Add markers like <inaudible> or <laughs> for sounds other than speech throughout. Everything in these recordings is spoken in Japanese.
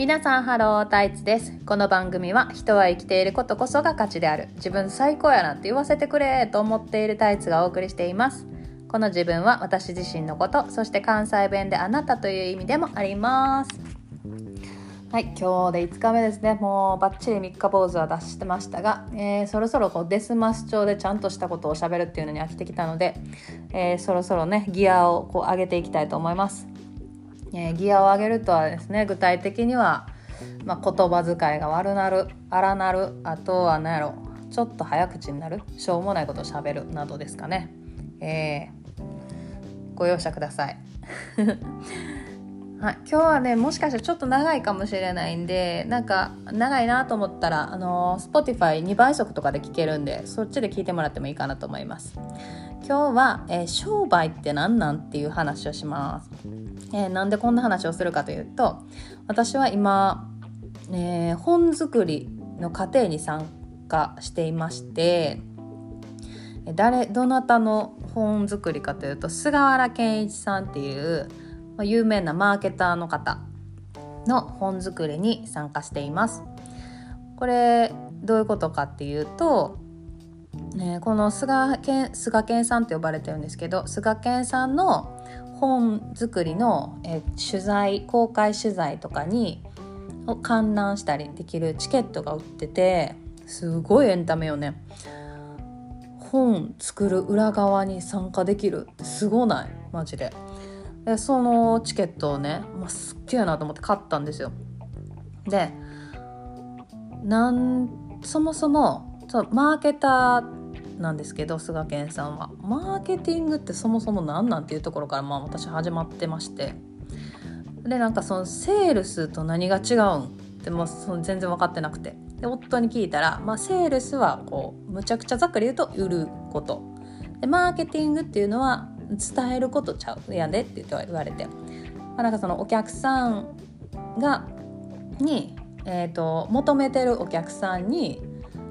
皆さんハロータイツです。この番組は人は生きていることこそが価値である。自分最高やなって言わせてくれと思っているタイツがお送りしています。この自分は私自身のことそして関西弁であなたという意味でもあります。はい今日で5日目ですね。もうバッチリ3日坊主は出してましたが、えー、そろそろこうデスマス調でちゃんとしたことをしゃべるっていうのに飽きてきたので、えー、そろそろねギアをこう上げていきたいと思います。えー、ギアを上げるとはですね具体的には、まあ、言葉遣いが悪なる荒なるあとは何やろちょっと早口になるしょうもないことをしゃべるなどですかね、えー、ご容赦ください。<laughs> はい、今日はねもしかしたらちょっと長いかもしれないんでなんか長いなと思ったらあの Spotify2 倍速とかで聞けるんでそっちで聞いてもらってもいいかなと思います。今日は、えー、商売って何なんっていう話をします、えー、なんでこんな話をするかというと私は今、えー、本作りの過程に参加していまして誰どなたの本作りかというと菅原健一さんっていう有名なマーケターの方の本作りに参加しています。これどういうことかっていうと、ね、この菅健菅健さんって呼ばれてるんですけど菅健さんの本作りのえ取材公開取材とかにを観覧したりできるチケットが売っててすごいエンタメよね。本作る裏側に参加できるってすごない？マジで。でそのチケットをね、まあ、すっげえなと思って買ったんですよ。でなんそもそもそうマーケターなんですけど菅健さんは。マーケティングってそもそも何なんていうところからまあ私始まってまして。でなんかそのセールスと何が違うんってもその全然分かってなくて。で夫に聞いたら、まあ、セールスはこうむちゃくちゃざっくり言うと売ること。でマーケティングっていうのは伝えることちゃうやでって言われて、まあ、なんかそのお客さんがに、えーと、求めてるお客さんに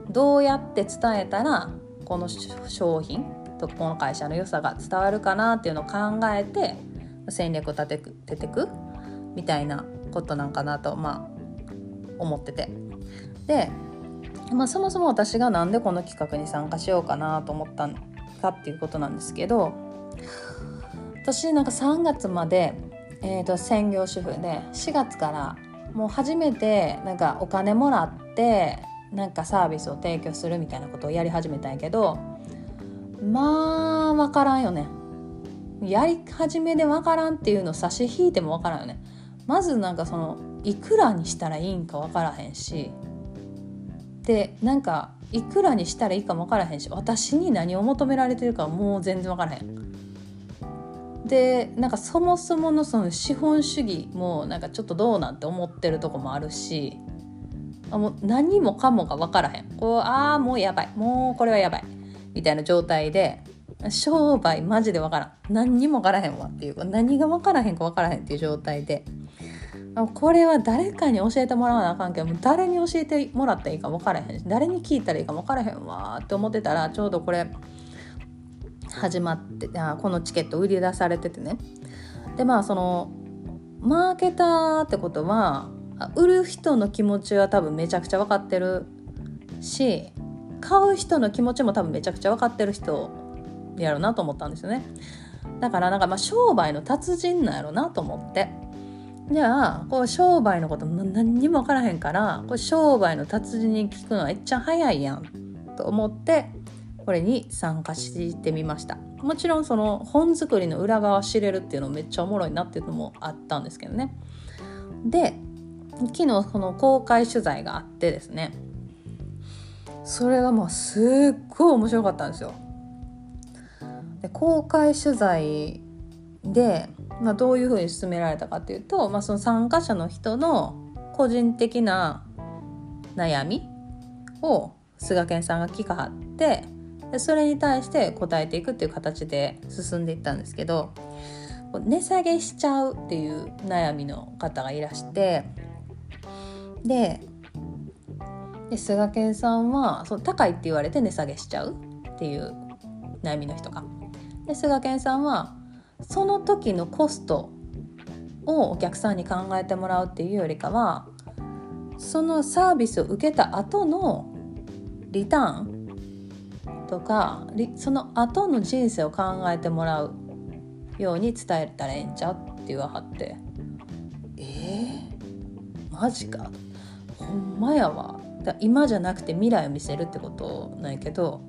どうやって伝えたらこの商品とこの会社の良さが伝わるかなっていうのを考えて戦略を立てててくみたいなことなんかなとまあ思ってて。で、まあ、そもそも私が何でこの企画に参加しようかなと思ったかっていうことなんですけど私なんか3月まで、えーと、専業主婦で4月からもう初めてなんかお金もらってなんかサービスを提供するみたいなことをやり始めたんやけどまあ分からんよね。やり始めで分からんっていうのを差し引いても分からんよね。まずなんかそのいくらにしたらいいんか分からへんし。でなんかいくらにしたらいいかも分からへんし私に何を求められてるかもう全然分からへん。でなんかそもそものその資本主義もなんかちょっとどうなんて思ってるとこもあるしあもう何もかもが分からへん。こうああもうやばい。もうこれはやばい。みたいな状態で商売マジで分からん。何にも分からへんわっていう何が分からへんか分からへんっていう状態で。これは誰かに教えてもらわなあかんけど誰に教えてもらったらいいか分からへんし誰に聞いたらいいか分からへんわって思ってたらちょうどこれ始まってあこのチケット売り出されててね。でまあそのマーケターってことは売る人の気持ちは多分めちゃくちゃ分かってるし買う人の気持ちも多分めちゃくちゃ分かってる人やろうなと思ったんですよね。だからなんかまあ商売の達人なんやろうなと思って。じゃあこう商売のこと何にも分からへんからこれ商売の達人に聞くのはめっちゃ早いやんと思ってこれに参加してみました。もちろんその本作りの裏側知れるっていうのめっちゃおもろいなっていうのもあったんですけどね。で昨日この公開取材があってですね。それがもうすっごい面白かったんですよ。で公開取材で、まあ、どういうふうに進められたかっていうと、まあ、その参加者の人の個人的な悩みを菅健さんが聞かはってでそれに対して答えていくっていう形で進んでいったんですけど値下げしちゃうっていう悩みの方がいらしてでで菅健さんはそう高いって言われて値下げしちゃうっていう悩みの人が。で菅健さんはその時のコストをお客さんに考えてもらうっていうよりかはそのサービスを受けた後のリターンとかその後の人生を考えてもらうように伝えたらええんちゃうって言わはってえー、マジか。ほんまやわ。だ今じゃなくて未来を見せるってことなんやけど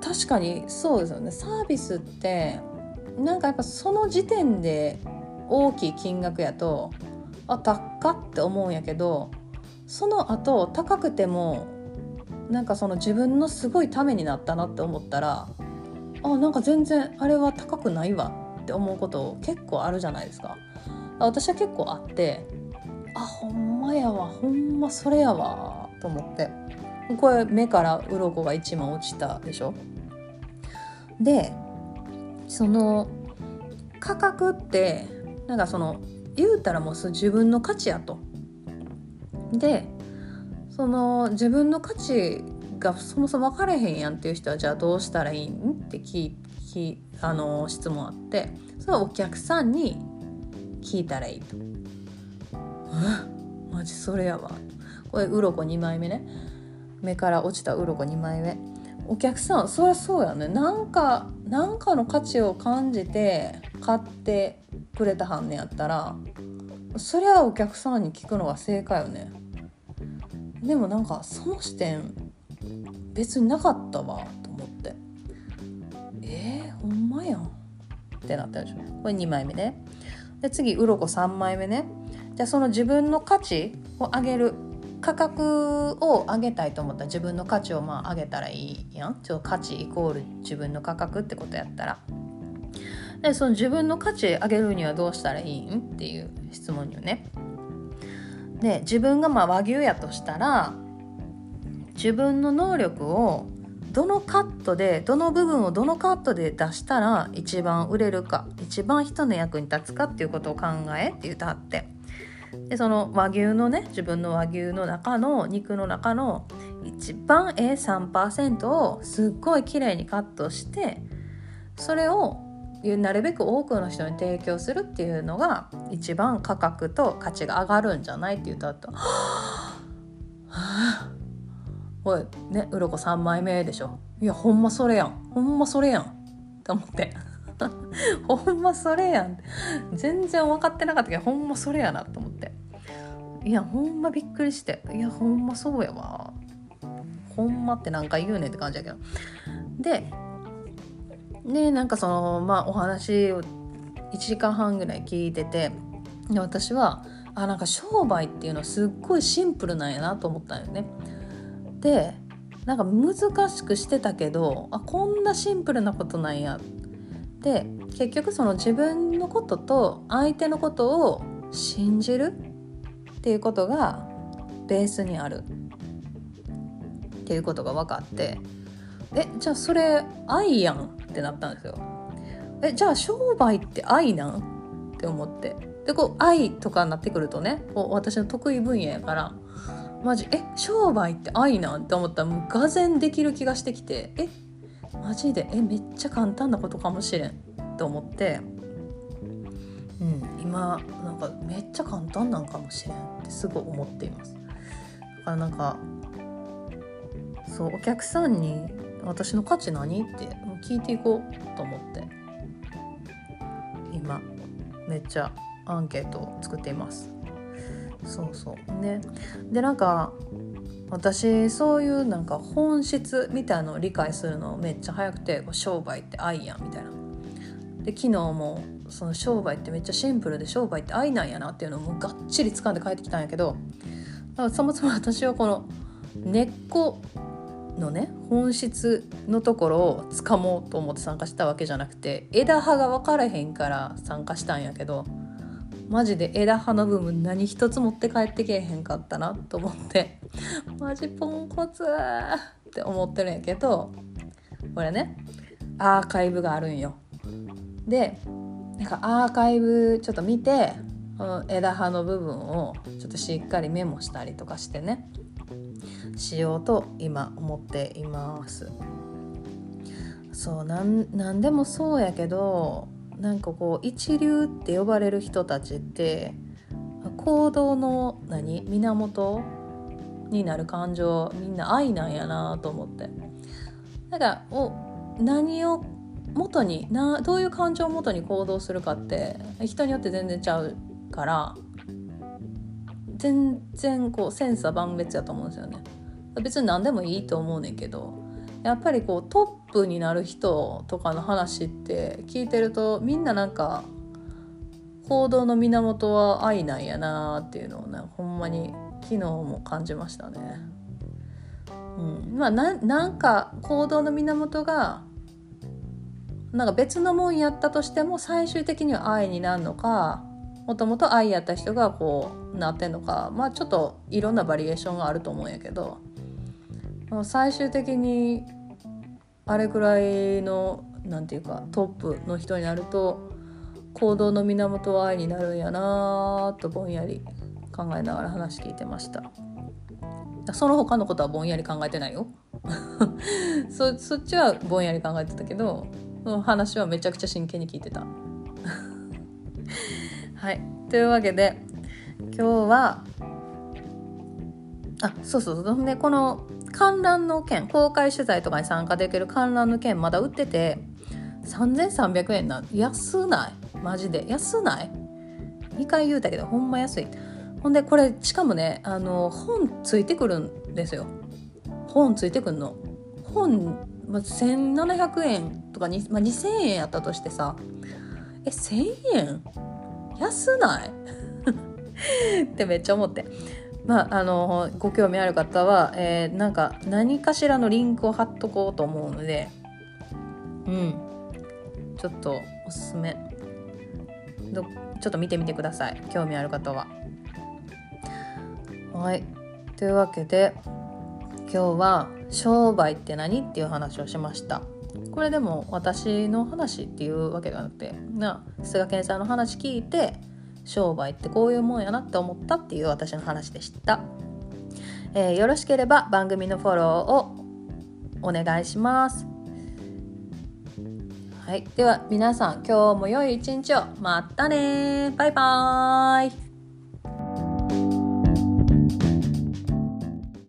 確かにそうですよね。サービスってなんかやっぱその時点で大きい金額やとあ高って思うんやけどその後高くてもなんかその自分のすごいためになったなって思ったらあなんか全然あれは高くないわって思うこと結構あるじゃないですか。私は結構あってあほんまやわ。ほんまそれやわ。と思って。これ目から鱗が1枚落ちたでしょ。でその価格ってなんかその言うたらもう自分の価値やと。でその自分の価値がそもそも分からへんやんっていう人はじゃあどうしたらいいんって聞きあの質問あって。それはお客さんに聞いたらいいと。マジそれやわ。これ鱗2枚目ね。目から落ちた鱗2枚目。お客さんそりゃそうやね。なんかなんかの価値を感じて買ってくれたはんねやったらそりゃお客さんに聞くのが正解よね。でもなんかその視点別になかったわと思って。えー、ほんまやん。ってなったでしょ。これ2枚目ね。で次鱗3枚目ね。じゃあその自分の価値を上げる価格を上げたいと思ったら自分の価値をまあ上げたらいいやん。ちょ価値イコール自分の価格ってことやったら。でその自分の価値上げるにはどうしたらいいんっていう質問よね。で自分がまあ和牛やとしたら自分の能力をどのカットでどの部分をどのカットで出したら一番売れるか一番人の役に立つかっていうことを考えって言ってはって。でその和牛のね自分の和牛の中の肉の中の一番 A3% をすっごい綺麗にカットしてそれをなるべく多くの人に提供するっていうのが一番価格と価値が上がるんじゃないって言ったと。おいね鱗3枚目でしょ。いやほんまそれやん。ほんまそれやん。って思って。<laughs> ほんまそれやん。全然分かってなかったけどほんまそれやなと思って。いやほんまびっくりして。いやほんまそうやわ。ほんまって何回言うねんって感じやけど。ででなんかそのまあお話を1時間半ぐらい聞いててで私はあなんか商売っていうのはすっごいシンプルなんやなと思ったんよね。でなんか難しくしてたけどあこんなシンプルなことなんやっで結局その自分のことと相手のことを信じるっていうことがベースにある。っていうことが分かって。えじゃあそれ愛やんってなったんですよ。えじゃあ商売って愛なん？って思って。でこう愛とかになってくるとねこう私の得意分野やから。マジえ商売って愛なん？って思ったらもうがぜできる気がしてきて。えマジで？えめっちゃ簡単なことかもしれん。と思ってうん今なんかめっちゃ簡単なんかもしれんってすごい思っています。だからなんかそうお客さんに「私の価値何?」って聞いていこうと思って今めっちゃアンケートを作っています。そうそう。ね。でなんか私そういうなんか本質みたいのを理解するのめっちゃ早くて商売って愛やんみたいな。で昨日もその商売ってめっちゃシンプルで商売って愛なんやなっていうのをもうがっちり掴んで帰ってきたんやけどそもそも私はこの根っこのね本質のところを掴もうと思って参加したわけじゃなくて枝葉が分からへんから参加したんやけどマジで枝葉の部分何一つ持って帰ってけえへんかったなと思って <laughs> マジポンコツって思ってるんやけどこれねアーカイブがあるんよ。でなんかアーカイブちょっと見て枝葉の部分をちょっとしっかりメモしたりとかしてねしようと今思っています。そうなんでもそうやけどなんかこう一流って呼ばれる人たちって行動の何源になる感情みんな愛なんやなと思って。だからお何を元になどういう感情を元に行動するかって人によって全然ちゃうから全然こう千差万別やと思うんですよね別に何でもいいと思うねんけどやっぱりこうトップになる人とかの話って聞いてるとみんななんか行動の源は愛なんやなっていうのをねほんまに昨日も感じましたね。うん、まあなんか行動の源がなんか別のもんやったとしても最終的には愛になるのかもともと愛やった人がこうなってんのかまあちょっといろんなバリエーションがあると思うんやけど最終的にあれくらいのなんていうかトップの人になると行動の源は愛になるんやなとぼんやり考えながら話聞いてました。その他のことはぼんやり考えてないよ。<laughs> そっちはぼんやり考えてたけどの話はめちゃくちゃ真剣に聞いてた。<laughs> はい。というわけで今日はあそうそうそう。でこの観覧の券公開取材とかに参加できる観覧の券まだ売ってて3300円な安ない？マジで？安ない？2回言うたけどほんま安い。ほんでこれしかもねあの本ついてくるんですよ。本ついてくんの。本、ま1700円とかに、まあ、2000円やったとしてさえ1000円安ない？<laughs> ってめっちゃ思って。まあ、あのご興味ある方は、えー、なんか何かしらのリンクを貼っとこうと思うのでうん。ちょっとおすすめ。どちょっと見てみてください。興味ある方は。はい。というわけで今日は商売って何？っていう話をしました。これでも私の話っていうわけではなくてな菅健さんの話聞いて商売ってこういうもんやなって思ったっていう私の話でした、えー、よろしければ番組のフォローをお願いします。はい、では皆さん今日も良い一日を。またねバイバーイ